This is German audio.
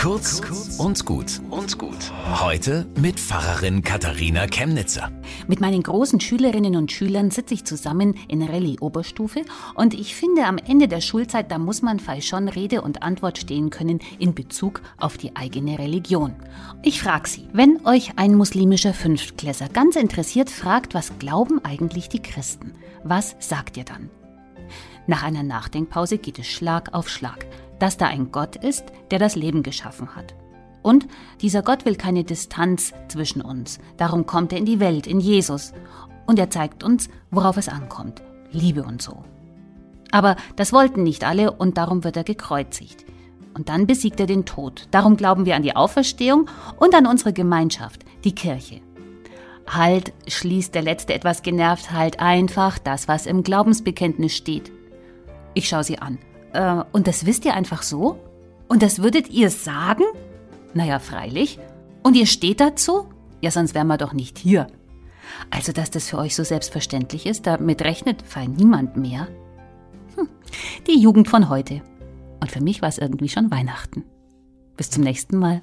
Kurz und gut und gut. Heute mit Pfarrerin Katharina Chemnitzer. Mit meinen großen Schülerinnen und Schülern sitze ich zusammen in Rallye Oberstufe und ich finde, am Ende der Schulzeit, da muss man fei schon Rede und Antwort stehen können in Bezug auf die eigene Religion. Ich frage Sie, wenn euch ein muslimischer Fünftklässer ganz interessiert fragt, was glauben eigentlich die Christen? Was sagt ihr dann? Nach einer Nachdenkpause geht es Schlag auf Schlag dass da ein Gott ist, der das Leben geschaffen hat. Und dieser Gott will keine Distanz zwischen uns. Darum kommt er in die Welt, in Jesus. Und er zeigt uns, worauf es ankommt. Liebe und so. Aber das wollten nicht alle und darum wird er gekreuzigt. Und dann besiegt er den Tod. Darum glauben wir an die Auferstehung und an unsere Gemeinschaft, die Kirche. Halt, schließt der Letzte etwas genervt, halt einfach das, was im Glaubensbekenntnis steht. Ich schaue sie an. Äh, und das wisst ihr einfach so? Und das würdet ihr sagen? Naja, freilich. Und ihr steht dazu? Ja, sonst wären wir doch nicht hier. Also, dass das für euch so selbstverständlich ist, damit rechnet fein niemand mehr. Hm, die Jugend von heute. Und für mich war es irgendwie schon Weihnachten. Bis zum nächsten Mal.